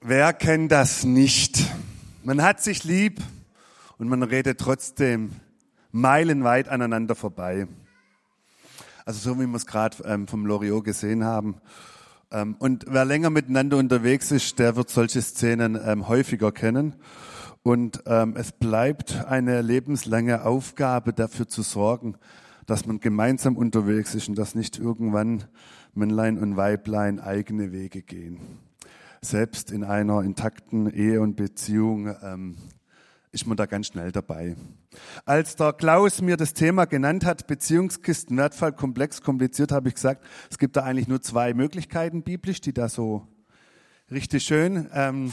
Wer kennt das nicht? Man hat sich lieb und man redet trotzdem meilenweit aneinander vorbei. Also so wie wir es gerade ähm, vom Loriot gesehen haben. Ähm, und wer länger miteinander unterwegs ist, der wird solche Szenen ähm, häufiger kennen. Und es bleibt eine lebenslange Aufgabe, dafür zu sorgen, dass man gemeinsam unterwegs ist und dass nicht irgendwann Männlein und Weiblein eigene Wege gehen selbst in einer intakten Ehe und Beziehung ähm, ist man da ganz schnell dabei. Als der Klaus mir das Thema genannt hat, Beziehungskisten, Wertfall, komplex, kompliziert, habe ich gesagt, es gibt da eigentlich nur zwei Möglichkeiten biblisch, die da so richtig schön ähm,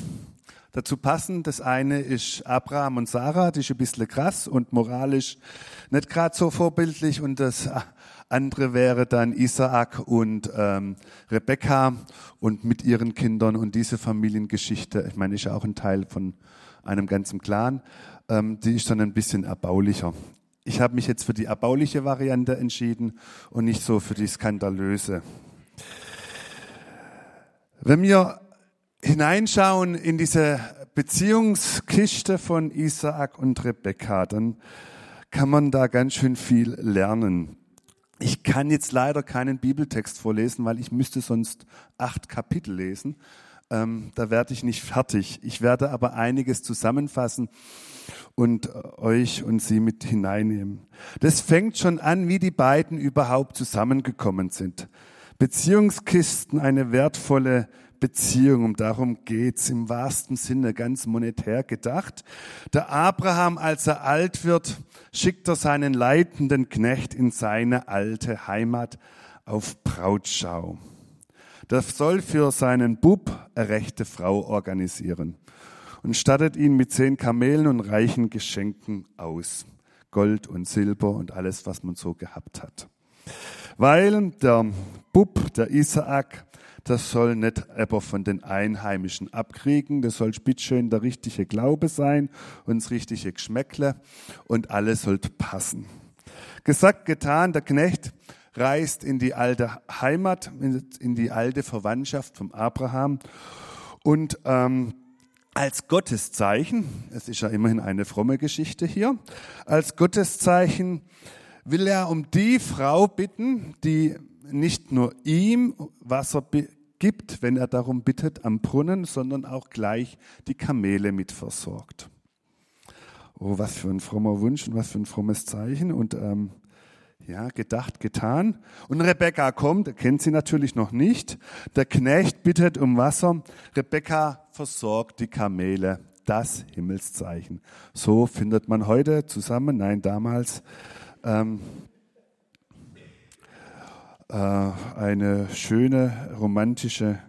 dazu passen. Das eine ist Abraham und Sarah, die ist ein bisschen krass und moralisch nicht gerade so vorbildlich. Und das andere wäre dann Isaak und ähm, Rebekka und mit ihren Kindern und diese Familiengeschichte. Ich meine, ist ja auch ein Teil von einem ganzen Clan. Ähm, die ist dann ein bisschen erbaulicher. Ich habe mich jetzt für die erbauliche Variante entschieden und nicht so für die skandalöse. Wenn wir hineinschauen in diese Beziehungskiste von Isaak und Rebekka, dann kann man da ganz schön viel lernen. Ich kann jetzt leider keinen Bibeltext vorlesen, weil ich müsste sonst acht Kapitel lesen. Ähm, da werde ich nicht fertig. Ich werde aber einiges zusammenfassen und äh, euch und sie mit hineinnehmen. Das fängt schon an, wie die beiden überhaupt zusammengekommen sind. Beziehungskisten, eine wertvolle Beziehung. Um darum geht's im wahrsten Sinne, ganz monetär gedacht. Der Abraham, als er alt wird, schickt er seinen leitenden Knecht in seine alte Heimat auf Brautschau. Der soll für seinen Bub eine rechte Frau organisieren und stattet ihn mit zehn Kamelen und reichen Geschenken aus. Gold und Silber und alles, was man so gehabt hat. Weil der Bub, der Isaak, das soll nicht aber von den Einheimischen abkriegen, das soll bitteschön der richtige Glaube sein und das richtige Geschmäckle und alles sollte passen. Gesagt, getan, der Knecht reist in die alte Heimat, in die alte Verwandtschaft vom Abraham und ähm, als Gotteszeichen, es ist ja immerhin eine fromme Geschichte hier, als Gotteszeichen will er um die Frau bitten, die nicht nur ihm Wasser gibt, wenn er darum bittet am Brunnen, sondern auch gleich die Kamele mit versorgt. Oh, was für ein frommer Wunsch und was für ein frommes Zeichen. Und ähm, ja, gedacht, getan. Und Rebecca kommt, kennt sie natürlich noch nicht. Der Knecht bittet um Wasser. Rebecca versorgt die Kamele. Das Himmelszeichen. So findet man heute zusammen, nein, damals, ähm, äh, eine schöne romantische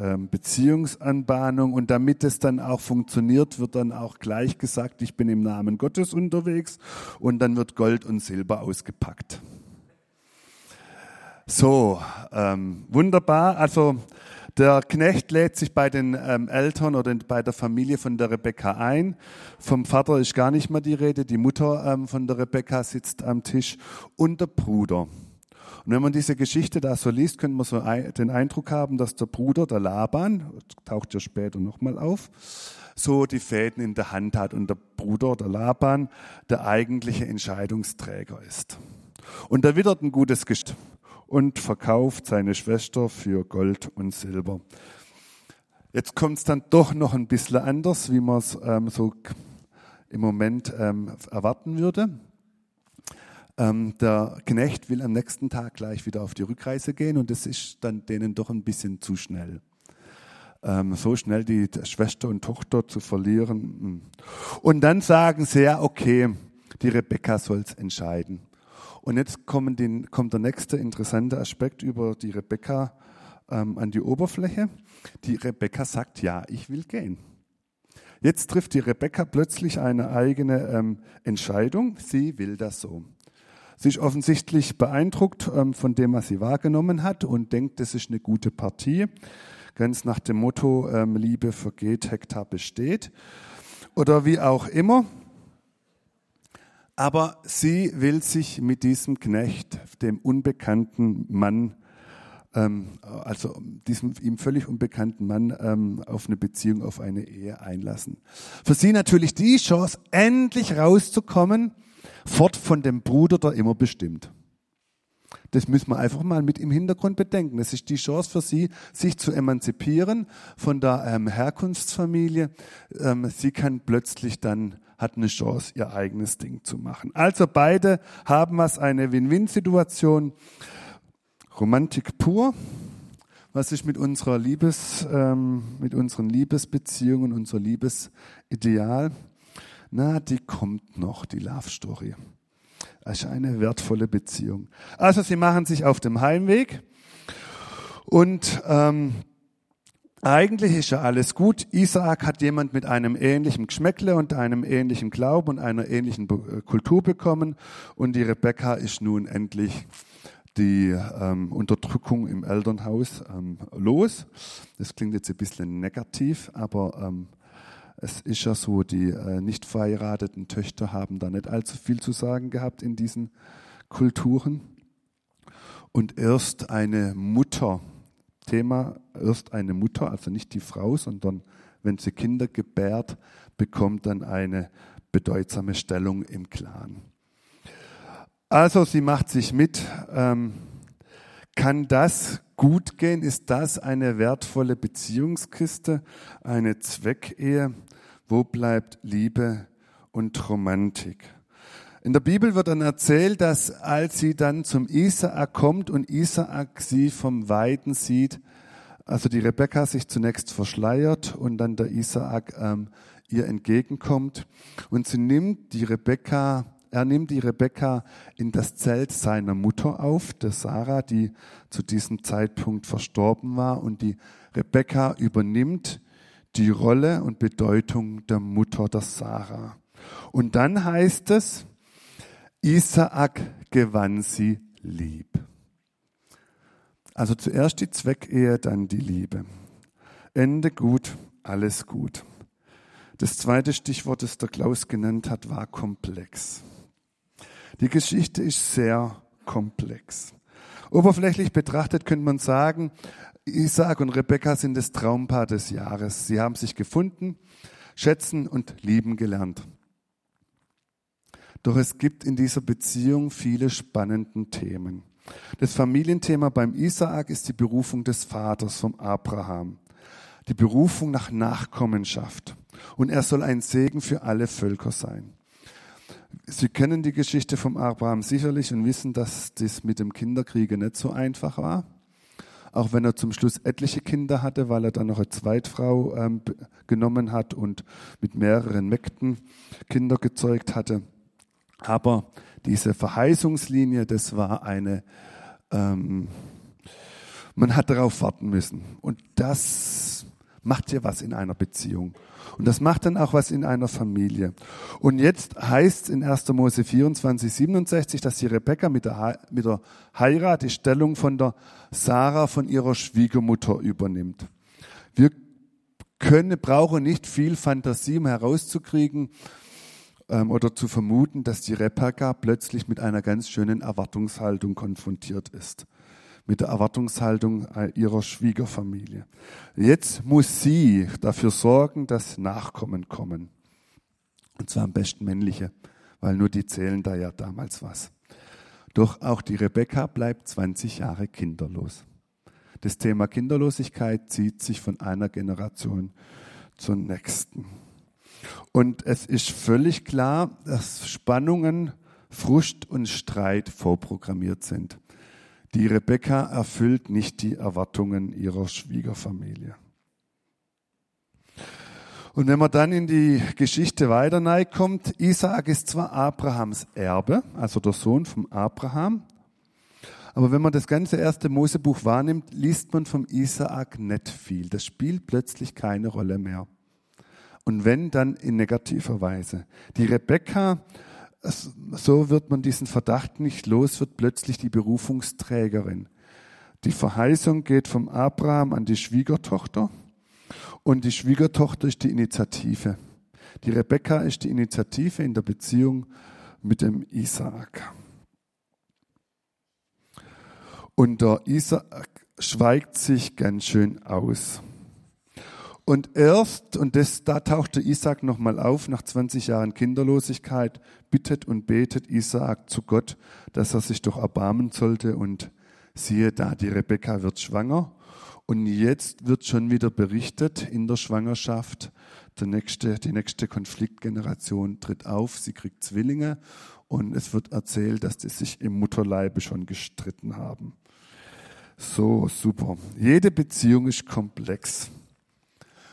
ähm, Beziehungsanbahnung und damit es dann auch funktioniert, wird dann auch gleich gesagt, ich bin im Namen Gottes unterwegs und dann wird Gold und Silber ausgepackt. So, ähm, wunderbar. Also der Knecht lädt sich bei den ähm, Eltern oder bei der Familie von der Rebecca ein. Vom Vater ist gar nicht mehr die Rede. Die Mutter ähm, von der Rebecca sitzt am Tisch und der Bruder. Und wenn man diese Geschichte da so liest, könnte man so den Eindruck haben, dass der Bruder, der Laban, taucht ja später nochmal auf, so die Fäden in der Hand hat und der Bruder, der Laban, der eigentliche Entscheidungsträger ist. Und er wittert ein gutes Geschäft und verkauft seine Schwester für Gold und Silber. Jetzt kommt es dann doch noch ein bisschen anders, wie man es ähm, so im Moment ähm, erwarten würde. Ähm, der Knecht will am nächsten Tag gleich wieder auf die Rückreise gehen und das ist dann denen doch ein bisschen zu schnell. Ähm, so schnell die Schwester und Tochter zu verlieren. Und dann sagen sie ja, okay, die Rebecca soll es entscheiden. Und jetzt die, kommt der nächste interessante Aspekt über die Rebecca ähm, an die Oberfläche. Die Rebecca sagt, ja, ich will gehen. Jetzt trifft die Rebecca plötzlich eine eigene ähm, Entscheidung. Sie will das so. Sie ist offensichtlich beeindruckt ähm, von dem, was sie wahrgenommen hat und denkt, das ist eine gute Partie. Ganz nach dem Motto, ähm, Liebe vergeht, Hektar besteht. Oder wie auch immer. Aber sie will sich mit diesem Knecht, dem unbekannten Mann, ähm, also diesem ihm völlig unbekannten Mann ähm, auf eine Beziehung, auf eine Ehe einlassen. Für sie natürlich die Chance, endlich rauszukommen, fort von dem Bruder, der immer bestimmt. Das müssen wir einfach mal mit im Hintergrund bedenken. Das ist die Chance für sie, sich zu emanzipieren von der ähm, Herkunftsfamilie. Ähm, sie kann plötzlich dann, hat eine Chance, ihr eigenes Ding zu machen. Also beide haben was, eine Win-Win-Situation. Romantik pur. Was ist mit unserer Liebes, ähm, mit unseren Liebesbeziehungen, unser Liebesideal? Na, die kommt noch, die Love Story. Ist eine wertvolle Beziehung. Also sie machen sich auf dem Heimweg und ähm, eigentlich ist ja alles gut. Isaak hat jemand mit einem ähnlichen Geschmäckle und einem ähnlichen Glauben und einer ähnlichen äh, Kultur bekommen und die Rebecca ist nun endlich die ähm, Unterdrückung im Elternhaus ähm, los. Das klingt jetzt ein bisschen negativ, aber ähm, es ist ja so, die äh, nicht verheirateten Töchter haben da nicht allzu viel zu sagen gehabt in diesen Kulturen. Und erst eine Mutter, Thema, erst eine Mutter, also nicht die Frau, sondern wenn sie Kinder gebärt, bekommt dann eine bedeutsame Stellung im Clan. Also sie macht sich mit. Ähm, kann das gut gehen? Ist das eine wertvolle Beziehungskiste, eine Zweckehe? Wo bleibt Liebe und Romantik? In der Bibel wird dann erzählt, dass als sie dann zum Isaak kommt und Isaak sie vom Weiden sieht, also die Rebekka sich zunächst verschleiert und dann der Isaak ähm, ihr entgegenkommt und sie nimmt die Rebekka er nimmt die Rebekka in das Zelt seiner Mutter auf, der Sarah, die zu diesem Zeitpunkt verstorben war. Und die Rebekka übernimmt die Rolle und Bedeutung der Mutter der Sarah. Und dann heißt es, Isaak gewann sie lieb. Also zuerst die Zweckehe, dann die Liebe. Ende gut, alles gut. Das zweite Stichwort, das der Klaus genannt hat, war komplex. Die Geschichte ist sehr komplex. Oberflächlich betrachtet könnte man sagen, Isaac und Rebekka sind das Traumpaar des Jahres. Sie haben sich gefunden, schätzen und lieben gelernt. Doch es gibt in dieser Beziehung viele spannende Themen. Das Familienthema beim Isaak ist die Berufung des Vaters vom Abraham. Die Berufung nach Nachkommenschaft. Und er soll ein Segen für alle Völker sein. Sie kennen die Geschichte vom Abraham sicherlich und wissen, dass das mit dem Kinderkriege nicht so einfach war. Auch wenn er zum Schluss etliche Kinder hatte, weil er dann noch eine Zweitfrau ähm, genommen hat und mit mehreren Mägden Kinder gezeugt hatte. Aber diese Verheißungslinie, das war eine, ähm, man hat darauf warten müssen. Und das macht ja was in einer Beziehung. Und das macht dann auch was in einer Familie. Und jetzt heißt es in 1. Mose 24, 67, dass die Rebekka mit der, mit der Heirat die Stellung von der Sarah, von ihrer Schwiegermutter übernimmt. Wir können, brauchen nicht viel Fantasie, um herauszukriegen ähm, oder zu vermuten, dass die Rebekka plötzlich mit einer ganz schönen Erwartungshaltung konfrontiert ist mit der Erwartungshaltung ihrer Schwiegerfamilie. Jetzt muss sie dafür sorgen, dass Nachkommen kommen. Und zwar am besten männliche, weil nur die zählen da ja damals was. Doch auch die Rebecca bleibt 20 Jahre kinderlos. Das Thema Kinderlosigkeit zieht sich von einer Generation zur nächsten. Und es ist völlig klar, dass Spannungen, Frust und Streit vorprogrammiert sind. Die Rebekka erfüllt nicht die Erwartungen ihrer Schwiegerfamilie. Und wenn man dann in die Geschichte weiter kommt, Isaac ist zwar Abrahams Erbe, also der Sohn von Abraham, aber wenn man das ganze erste Mosebuch wahrnimmt, liest man vom Isaak nicht viel. Das spielt plötzlich keine Rolle mehr. Und wenn, dann in negativer Weise. Die Rebekka so wird man diesen Verdacht nicht los, wird plötzlich die Berufungsträgerin. Die Verheißung geht vom Abraham an die Schwiegertochter und die Schwiegertochter ist die Initiative. Die Rebekka ist die Initiative in der Beziehung mit dem Isaak. Und der Isaak schweigt sich ganz schön aus. Und erst, und das, da tauchte Isaac nochmal auf, nach 20 Jahren Kinderlosigkeit, bittet und betet Isaac zu Gott, dass er sich doch erbarmen sollte. Und siehe da, die Rebekka wird schwanger. Und jetzt wird schon wieder berichtet in der Schwangerschaft, der nächste, die nächste Konfliktgeneration tritt auf, sie kriegt Zwillinge und es wird erzählt, dass die sich im Mutterleibe schon gestritten haben. So, super. Jede Beziehung ist komplex.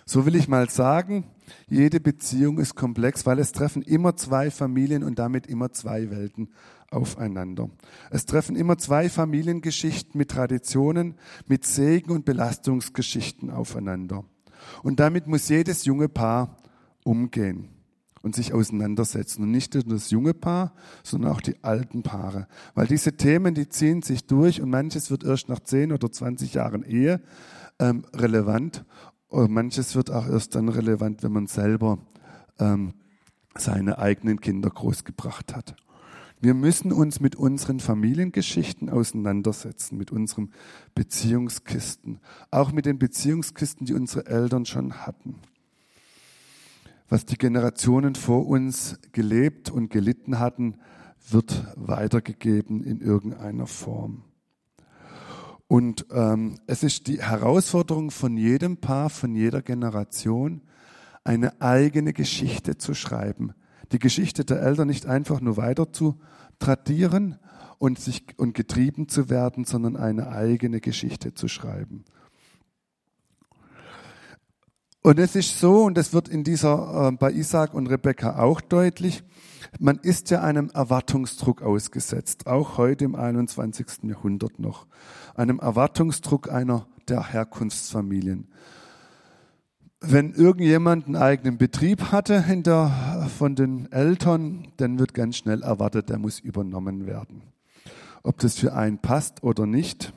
So will ich mal sagen, jede Beziehung ist komplex, weil es treffen immer zwei Familien und damit immer zwei Welten aufeinander. Es treffen immer zwei Familiengeschichten mit Traditionen, mit Segen und Belastungsgeschichten aufeinander. Und damit muss jedes junge Paar umgehen und sich auseinandersetzen. Und nicht nur das junge Paar, sondern auch die alten Paare. Weil diese Themen, die ziehen sich durch und manches wird erst nach 10 oder 20 Jahren Ehe ähm, relevant. Und manches wird auch erst dann relevant, wenn man selber ähm, seine eigenen Kinder großgebracht hat. Wir müssen uns mit unseren Familiengeschichten auseinandersetzen, mit unseren Beziehungskisten, auch mit den Beziehungskisten, die unsere Eltern schon hatten was die Generationen vor uns gelebt und gelitten hatten, wird weitergegeben in irgendeiner Form. Und ähm, es ist die Herausforderung von jedem Paar, von jeder Generation, eine eigene Geschichte zu schreiben. Die Geschichte der Eltern nicht einfach nur weiter zu tradieren und, sich, und getrieben zu werden, sondern eine eigene Geschichte zu schreiben. Und es ist so, und das wird in dieser, äh, bei Isaac und Rebekka auch deutlich, man ist ja einem Erwartungsdruck ausgesetzt, auch heute im 21. Jahrhundert noch, einem Erwartungsdruck einer der Herkunftsfamilien. Wenn irgendjemand einen eigenen Betrieb hatte hinter, von den Eltern, dann wird ganz schnell erwartet, der muss übernommen werden. Ob das für einen passt oder nicht,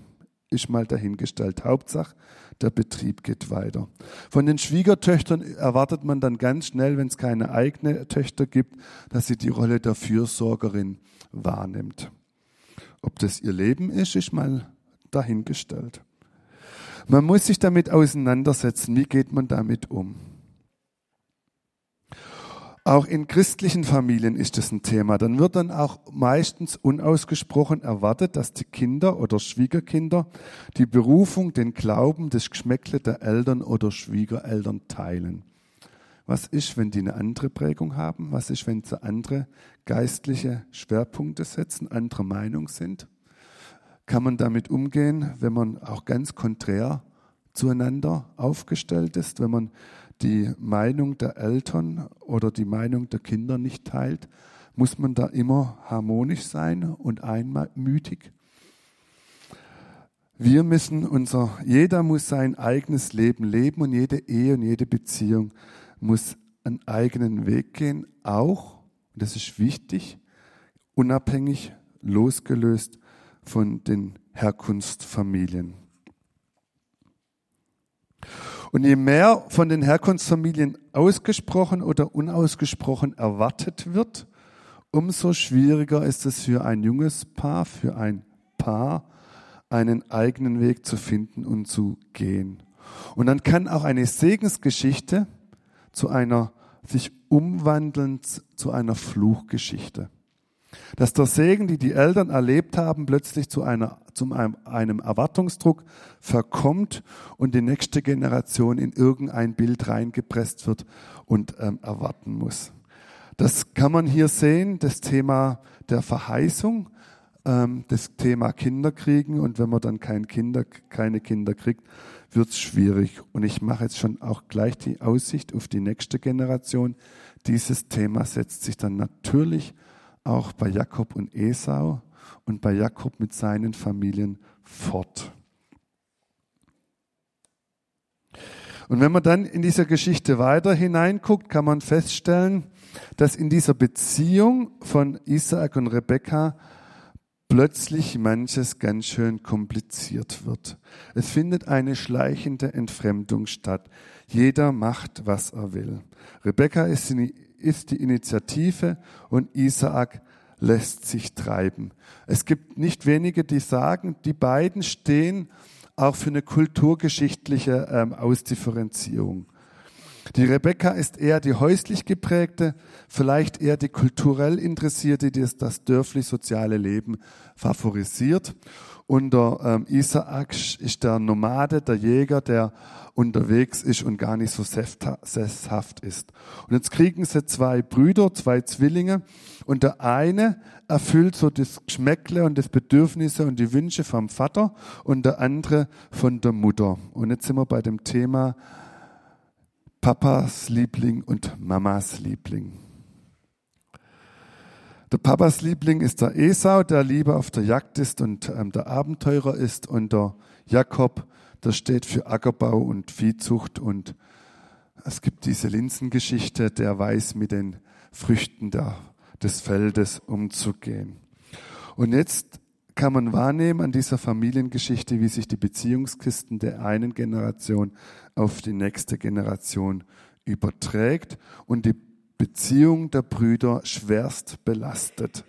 ist mal dahingestellt. Hauptsache, der Betrieb geht weiter. Von den Schwiegertöchtern erwartet man dann ganz schnell, wenn es keine eigene Töchter gibt, dass sie die Rolle der Fürsorgerin wahrnimmt. Ob das ihr Leben ist, ist mal dahingestellt. Man muss sich damit auseinandersetzen, wie geht man damit um. Auch in christlichen Familien ist das ein Thema. Dann wird dann auch meistens unausgesprochen erwartet, dass die Kinder oder Schwiegerkinder die Berufung, den Glauben, das Geschmäckle der Eltern oder Schwiegereltern teilen. Was ist, wenn die eine andere Prägung haben? Was ist, wenn sie andere geistliche Schwerpunkte setzen, andere Meinung sind? Kann man damit umgehen, wenn man auch ganz konträr zueinander aufgestellt ist, wenn man die Meinung der Eltern oder die Meinung der Kinder nicht teilt, muss man da immer harmonisch sein und einmütig. Wir müssen unser, jeder muss sein eigenes Leben leben und jede Ehe und jede Beziehung muss einen eigenen Weg gehen, auch, das ist wichtig, unabhängig, losgelöst von den Herkunftsfamilien. Und je mehr von den Herkunftsfamilien ausgesprochen oder unausgesprochen erwartet wird, umso schwieriger ist es für ein junges Paar, für ein Paar, einen eigenen Weg zu finden und zu gehen. Und dann kann auch eine Segensgeschichte zu einer sich umwandeln zu einer Fluchgeschichte. Dass der Segen, die die Eltern erlebt haben, plötzlich zu, einer, zu einem, einem Erwartungsdruck verkommt und die nächste Generation in irgendein Bild reingepresst wird und ähm, erwarten muss. Das kann man hier sehen, das Thema der Verheißung, ähm, das Thema Kinderkriegen und wenn man dann kein Kinder, keine Kinder kriegt, wird es schwierig. Und ich mache jetzt schon auch gleich die Aussicht auf die nächste Generation. Dieses Thema setzt sich dann natürlich auch bei Jakob und Esau und bei Jakob mit seinen Familien fort. Und wenn man dann in dieser Geschichte weiter hineinguckt, kann man feststellen, dass in dieser Beziehung von Isaac und Rebekka plötzlich manches ganz schön kompliziert wird. Es findet eine schleichende Entfremdung statt. Jeder macht, was er will. Rebekka ist die Initiative und Isaak lässt sich treiben. Es gibt nicht wenige, die sagen, die beiden stehen auch für eine kulturgeschichtliche ähm, Ausdifferenzierung. Die Rebecca ist eher die häuslich geprägte, vielleicht eher die kulturell interessierte, die das dörflich-soziale Leben favorisiert. Und der ähm, Isaak ist der Nomade, der Jäger, der unterwegs ist und gar nicht so sesshaft ist. Und jetzt kriegen sie zwei Brüder, zwei Zwillinge, und der eine erfüllt so das Geschmäckle und das Bedürfnisse und die Wünsche vom Vater und der andere von der Mutter. Und jetzt sind wir bei dem Thema Papas Liebling und Mamas Liebling. Der Papas Liebling ist der Esau, der lieber auf der Jagd ist und ähm, der Abenteurer ist. Und der Jakob, der steht für Ackerbau und Viehzucht. Und es gibt diese Linsengeschichte, der weiß mit den Früchten der, des Feldes umzugehen. Und jetzt kann man wahrnehmen an dieser Familiengeschichte, wie sich die Beziehungskisten der einen Generation auf die nächste Generation überträgt und die Beziehung der Brüder schwerst belastet.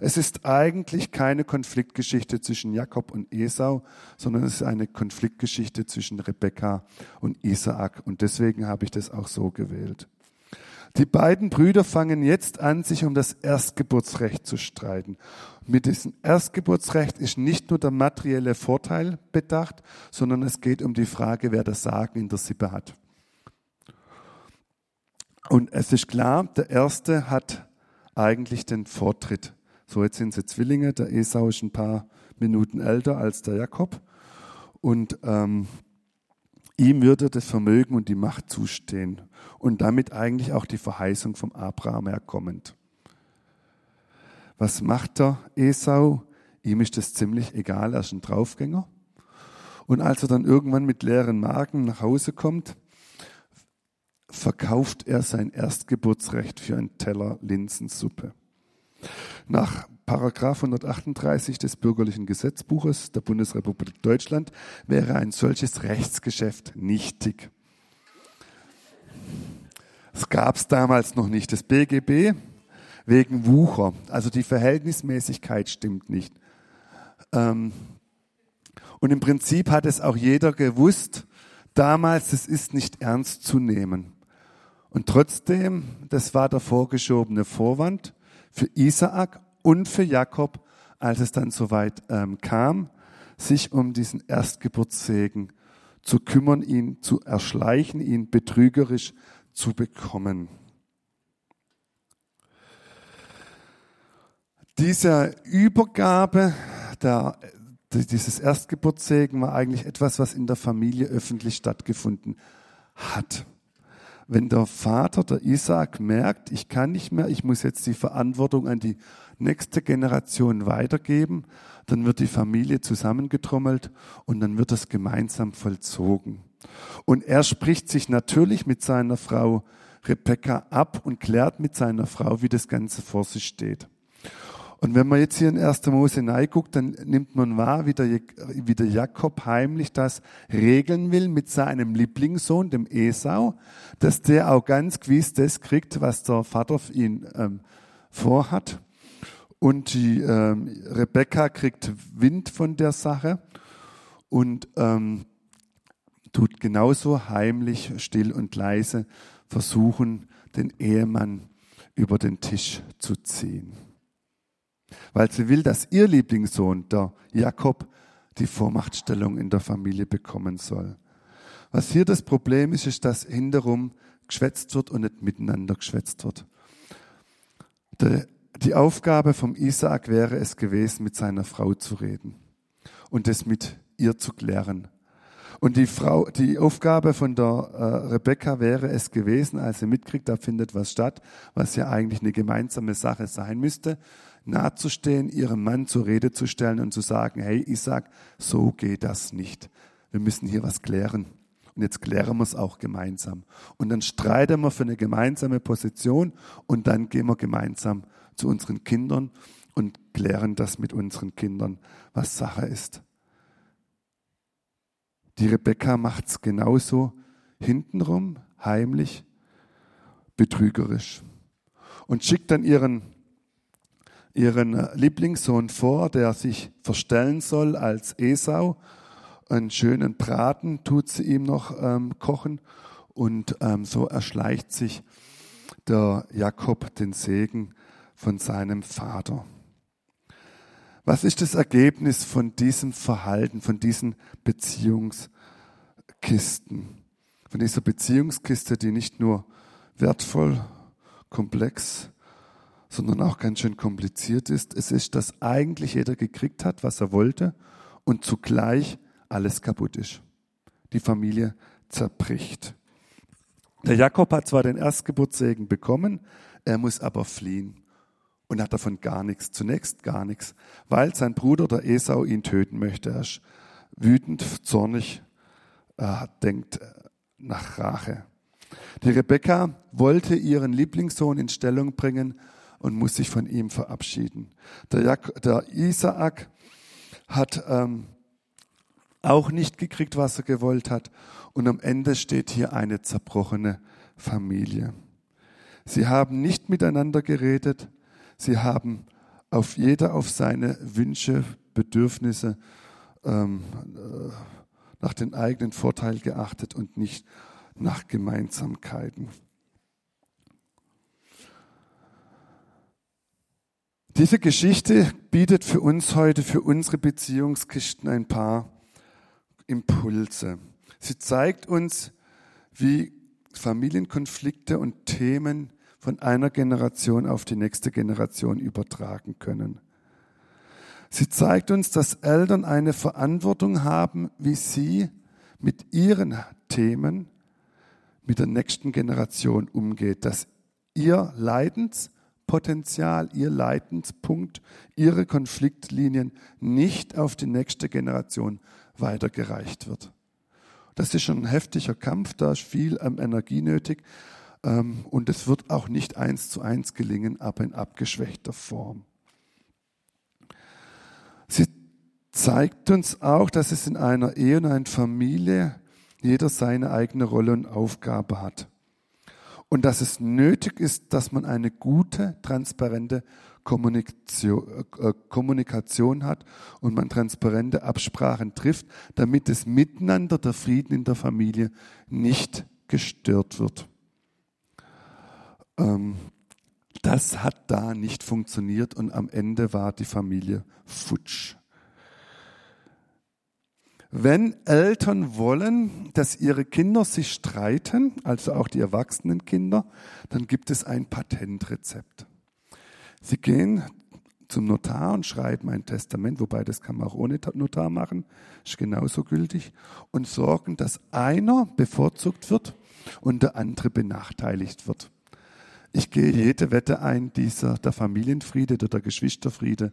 Es ist eigentlich keine Konfliktgeschichte zwischen Jakob und Esau, sondern es ist eine Konfliktgeschichte zwischen Rebekka und Isaak. Und deswegen habe ich das auch so gewählt. Die beiden Brüder fangen jetzt an, sich um das Erstgeburtsrecht zu streiten. Mit diesem Erstgeburtsrecht ist nicht nur der materielle Vorteil bedacht, sondern es geht um die Frage, wer das Sagen in der Sippe hat. Und es ist klar, der Erste hat eigentlich den Vortritt. So, jetzt sind sie Zwillinge. Der Esau ist ein paar Minuten älter als der Jakob. Und ähm, ihm würde das Vermögen und die Macht zustehen. Und damit eigentlich auch die Verheißung vom Abraham herkommend. Was macht der Esau? Ihm ist das ziemlich egal, er ist ein Draufgänger. Und als er dann irgendwann mit leeren Magen nach Hause kommt, verkauft er sein Erstgeburtsrecht für einen Teller Linsensuppe. Nach Paragraph 138 des bürgerlichen Gesetzbuches der Bundesrepublik Deutschland wäre ein solches Rechtsgeschäft nichtig. Es gab es damals noch nicht. Das BGB wegen Wucher. Also die Verhältnismäßigkeit stimmt nicht. Ähm, und im Prinzip hat es auch jeder gewusst, damals, es ist nicht ernst zu nehmen. Und trotzdem, das war der vorgeschobene Vorwand für Isaak und für Jakob, als es dann soweit ähm, kam, sich um diesen Erstgeburtssegen zu kümmern, ihn zu erschleichen, ihn betrügerisch zu bekommen. Diese Übergabe der, dieses Erstgeburtssegen war eigentlich etwas, was in der Familie öffentlich stattgefunden hat. Wenn der Vater, der Isaac, merkt, ich kann nicht mehr, ich muss jetzt die Verantwortung an die nächste Generation weitergeben, dann wird die Familie zusammengetrommelt und dann wird das gemeinsam vollzogen. Und er spricht sich natürlich mit seiner Frau Rebecca ab und klärt mit seiner Frau, wie das Ganze vor sich steht. Und wenn man jetzt hier in 1. Mose guckt, dann nimmt man wahr, wie der, wie der Jakob heimlich das regeln will mit seinem Lieblingssohn, dem Esau, dass der auch ganz gewiss das kriegt, was der Vater ihn ähm, vorhat. Und die ähm, Rebecca kriegt Wind von der Sache und ähm, tut genauso heimlich, still und leise versuchen, den Ehemann über den Tisch zu ziehen weil sie will, dass ihr Lieblingssohn, der Jakob, die Vormachtstellung in der Familie bekommen soll. Was hier das Problem ist, ist, dass hinterum geschwätzt wird und nicht miteinander geschwätzt wird. Die Aufgabe vom Isaak wäre es gewesen, mit seiner Frau zu reden und es mit ihr zu klären. Und die Frau, die Aufgabe von der äh, Rebecca wäre es gewesen, als sie mitkriegt, da findet was statt, was ja eigentlich eine gemeinsame Sache sein müsste, nahezustehen, ihrem Mann zur Rede zu stellen und zu sagen, hey Isaac, so geht das nicht. Wir müssen hier was klären. Und jetzt klären wir es auch gemeinsam. Und dann streiten wir für eine gemeinsame Position und dann gehen wir gemeinsam zu unseren Kindern und klären das mit unseren Kindern, was Sache ist. Die Rebecca macht es genauso hintenrum, heimlich, betrügerisch. Und schickt dann ihren ihren Lieblingssohn vor, der sich verstellen soll als Esau einen schönen Braten tut sie ihm noch ähm, kochen und ähm, so erschleicht sich der Jakob den Segen von seinem Vater. Was ist das Ergebnis von diesem Verhalten, von diesen Beziehungskisten? Von dieser Beziehungskiste, die nicht nur wertvoll, komplex, sondern auch ganz schön kompliziert ist. Es ist, dass eigentlich jeder gekriegt hat, was er wollte und zugleich alles kaputt ist. Die Familie zerbricht. Der Jakob hat zwar den Erstgeburtssegen bekommen, er muss aber fliehen und hat davon gar nichts, zunächst gar nichts, weil sein Bruder, der Esau, ihn töten möchte. Er ist wütend, zornig, er denkt nach Rache. Die Rebekka wollte ihren Lieblingssohn in Stellung bringen und muss sich von ihm verabschieden. Der, Jak der Isaak hat ähm, auch nicht gekriegt, was er gewollt hat. Und am Ende steht hier eine zerbrochene Familie. Sie haben nicht miteinander geredet. Sie haben auf jeder auf seine Wünsche, Bedürfnisse ähm, äh, nach den eigenen Vorteil geachtet und nicht nach Gemeinsamkeiten. Diese Geschichte bietet für uns heute, für unsere Beziehungskisten ein paar Impulse. Sie zeigt uns, wie Familienkonflikte und Themen von einer Generation auf die nächste Generation übertragen können. Sie zeigt uns, dass Eltern eine Verantwortung haben, wie sie mit ihren Themen mit der nächsten Generation umgeht, dass ihr Leidenspotenzial, ihr Leidenspunkt, ihre Konfliktlinien nicht auf die nächste Generation weitergereicht wird. Das ist schon ein heftiger Kampf, da ist viel Energie nötig und es wird auch nicht eins zu eins gelingen, aber in abgeschwächter Form. Sie zeigt uns auch, dass es in einer Ehe und einer Familie jeder seine eigene Rolle und Aufgabe hat. Und dass es nötig ist, dass man eine gute, transparente Kommunikation, äh, Kommunikation hat und man transparente Absprachen trifft, damit das Miteinander, der Frieden in der Familie nicht gestört wird. Ähm, das hat da nicht funktioniert und am Ende war die Familie futsch. Wenn Eltern wollen, dass ihre Kinder sich streiten, also auch die erwachsenen Kinder, dann gibt es ein Patentrezept. Sie gehen zum Notar und schreiben ein Testament, wobei das kann man auch ohne Notar machen, ist genauso gültig, und sorgen, dass einer bevorzugt wird und der andere benachteiligt wird. Ich gehe jede Wette ein, dieser, der Familienfriede oder der Geschwisterfriede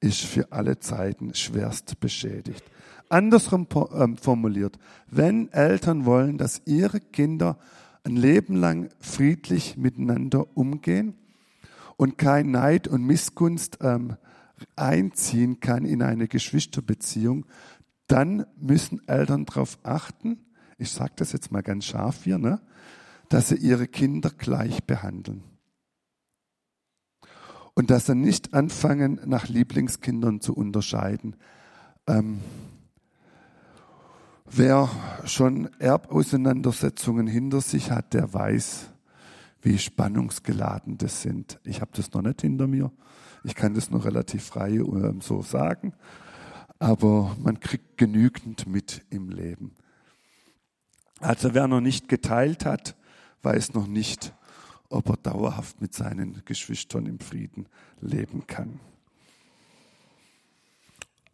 ist für alle Zeiten schwerst beschädigt. Andersrum ähm, formuliert, wenn Eltern wollen, dass ihre Kinder ein Leben lang friedlich miteinander umgehen und kein Neid und Missgunst ähm, einziehen kann in eine Geschwisterbeziehung, dann müssen Eltern darauf achten, ich sage das jetzt mal ganz scharf hier, ne, dass sie ihre Kinder gleich behandeln. Und dass sie nicht anfangen, nach Lieblingskindern zu unterscheiden. Ähm, Wer schon Erbauseinandersetzungen hinter sich hat, der weiß, wie spannungsgeladen das sind. Ich habe das noch nicht hinter mir. Ich kann das noch relativ frei äh, so sagen. Aber man kriegt genügend mit im Leben. Also wer noch nicht geteilt hat, weiß noch nicht, ob er dauerhaft mit seinen Geschwistern im Frieden leben kann.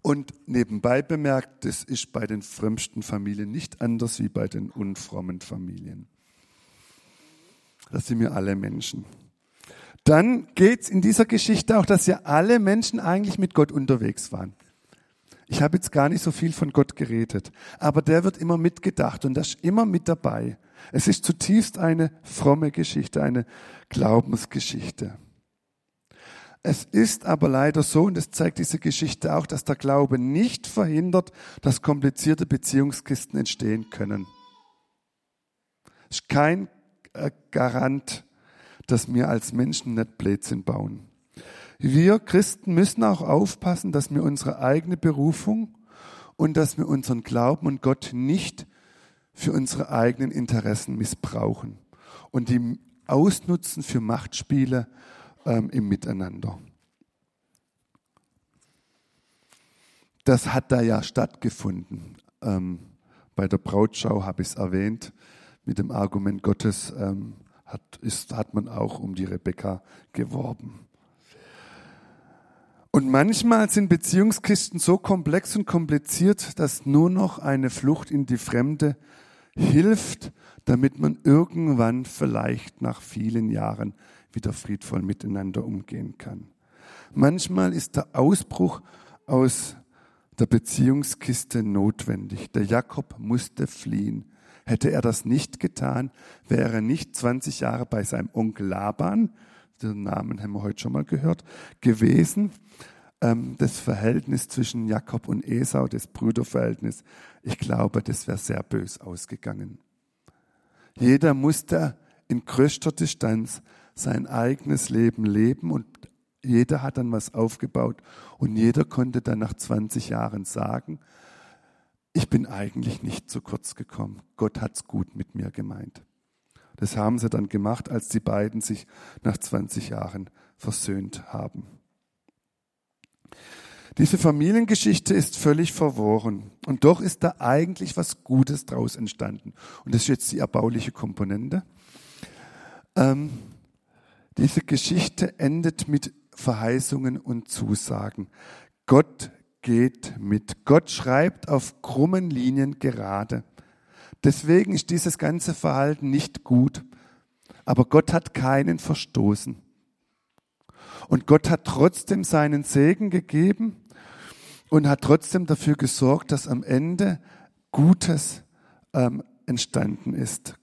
Und nebenbei bemerkt, das ist bei den frömmsten Familien nicht anders wie bei den unfrommen Familien. Das sind wir alle Menschen. Dann geht es in dieser Geschichte auch, dass ja alle Menschen eigentlich mit Gott unterwegs waren. Ich habe jetzt gar nicht so viel von Gott geredet, aber der wird immer mitgedacht und das ist immer mit dabei. Es ist zutiefst eine fromme Geschichte, eine Glaubensgeschichte. Es ist aber leider so, und das zeigt diese Geschichte auch, dass der Glaube nicht verhindert, dass komplizierte Beziehungskisten entstehen können. Es ist kein äh, Garant, dass wir als Menschen nicht Blödsinn bauen. Wir Christen müssen auch aufpassen, dass wir unsere eigene Berufung und dass wir unseren Glauben und Gott nicht für unsere eigenen Interessen missbrauchen und die ausnutzen für Machtspiele ähm, im Miteinander. Das hat da ja stattgefunden. Ähm, bei der Brautschau habe ich es erwähnt, mit dem Argument Gottes ähm, hat, ist, hat man auch um die Rebekka geworben. Und manchmal sind Beziehungskisten so komplex und kompliziert, dass nur noch eine Flucht in die Fremde hilft, damit man irgendwann vielleicht nach vielen Jahren wieder friedvoll miteinander umgehen kann. Manchmal ist der Ausbruch aus der Beziehungskiste notwendig. Der Jakob musste fliehen. Hätte er das nicht getan, wäre er nicht 20 Jahre bei seinem Onkel Laban, den Namen haben wir heute schon mal gehört, gewesen. Ähm, das Verhältnis zwischen Jakob und Esau, das Brüderverhältnis, ich glaube, das wäre sehr bös ausgegangen. Jeder musste in größter Distanz sein eigenes Leben leben und jeder hat dann was aufgebaut und jeder konnte dann nach 20 Jahren sagen, ich bin eigentlich nicht zu kurz gekommen. Gott hat's gut mit mir gemeint. Das haben sie dann gemacht, als die beiden sich nach 20 Jahren versöhnt haben. Diese Familiengeschichte ist völlig verworren. Und doch ist da eigentlich was Gutes draus entstanden. Und das ist jetzt die erbauliche Komponente. Ähm, diese Geschichte endet mit Verheißungen und Zusagen. Gott geht mit. Gott schreibt auf krummen Linien gerade. Deswegen ist dieses ganze Verhalten nicht gut. Aber Gott hat keinen verstoßen. Und Gott hat trotzdem seinen Segen gegeben und hat trotzdem dafür gesorgt, dass am Ende Gutes ähm, entstanden ist.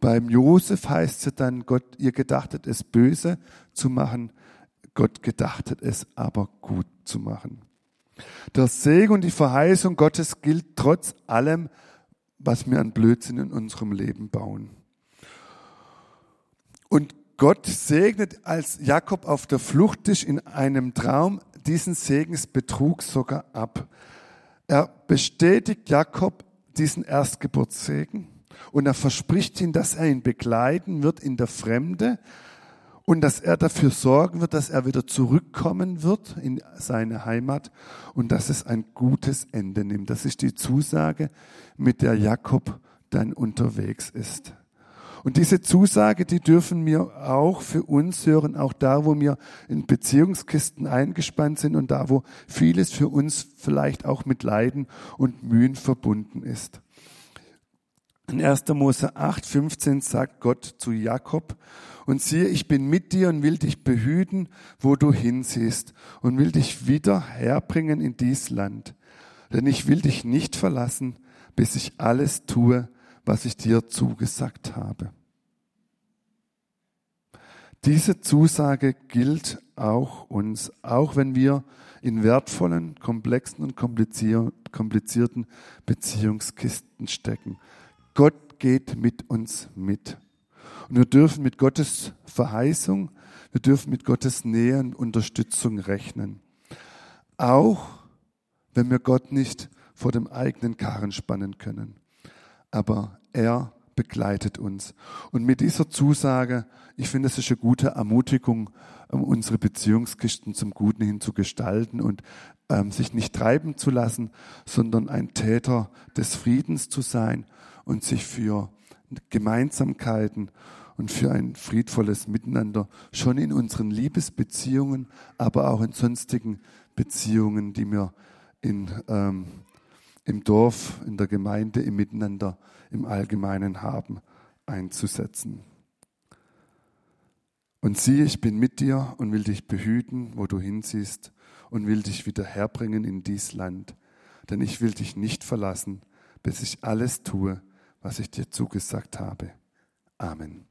Beim Josef heißt es dann, Gott, ihr gedachtet es böse zu machen, Gott gedachtet es aber gut zu machen. Der Segen und die Verheißung Gottes gilt trotz allem, was wir an Blödsinn in unserem Leben bauen. Und Gott segnet, als Jakob auf der Flucht ist, in einem Traum diesen Segensbetrug sogar ab. Er bestätigt Jakob diesen Erstgeburtssegen und er verspricht ihm, dass er ihn begleiten wird in der Fremde und dass er dafür sorgen wird, dass er wieder zurückkommen wird in seine Heimat und dass es ein gutes Ende nimmt. Das ist die Zusage, mit der Jakob dann unterwegs ist. Und diese Zusage, die dürfen wir auch für uns hören, auch da, wo wir in Beziehungskisten eingespannt sind und da, wo vieles für uns vielleicht auch mit Leiden und Mühen verbunden ist. In 1. Mose 8, 15 sagt Gott zu Jakob, und siehe, ich bin mit dir und will dich behüten, wo du hinsiehst, und will dich wieder herbringen in dies Land. Denn ich will dich nicht verlassen, bis ich alles tue, was ich dir zugesagt habe. Diese Zusage gilt auch uns, auch wenn wir in wertvollen, komplexen und komplizierten Beziehungskisten stecken. Gott geht mit uns mit. Und wir dürfen mit Gottes Verheißung, wir dürfen mit Gottes Nähe und Unterstützung rechnen. Auch wenn wir Gott nicht vor dem eigenen Karren spannen können aber er begleitet uns. Und mit dieser Zusage, ich finde, es ist eine gute Ermutigung, um unsere Beziehungskisten zum Guten hin zu gestalten und ähm, sich nicht treiben zu lassen, sondern ein Täter des Friedens zu sein und sich für Gemeinsamkeiten und für ein friedvolles Miteinander schon in unseren Liebesbeziehungen, aber auch in sonstigen Beziehungen, die wir in ähm, im Dorf, in der Gemeinde, im Miteinander, im Allgemeinen haben, einzusetzen. Und siehe, ich bin mit dir und will dich behüten, wo du hinsiehst, und will dich wieder herbringen in dies Land. Denn ich will dich nicht verlassen, bis ich alles tue, was ich dir zugesagt habe. Amen.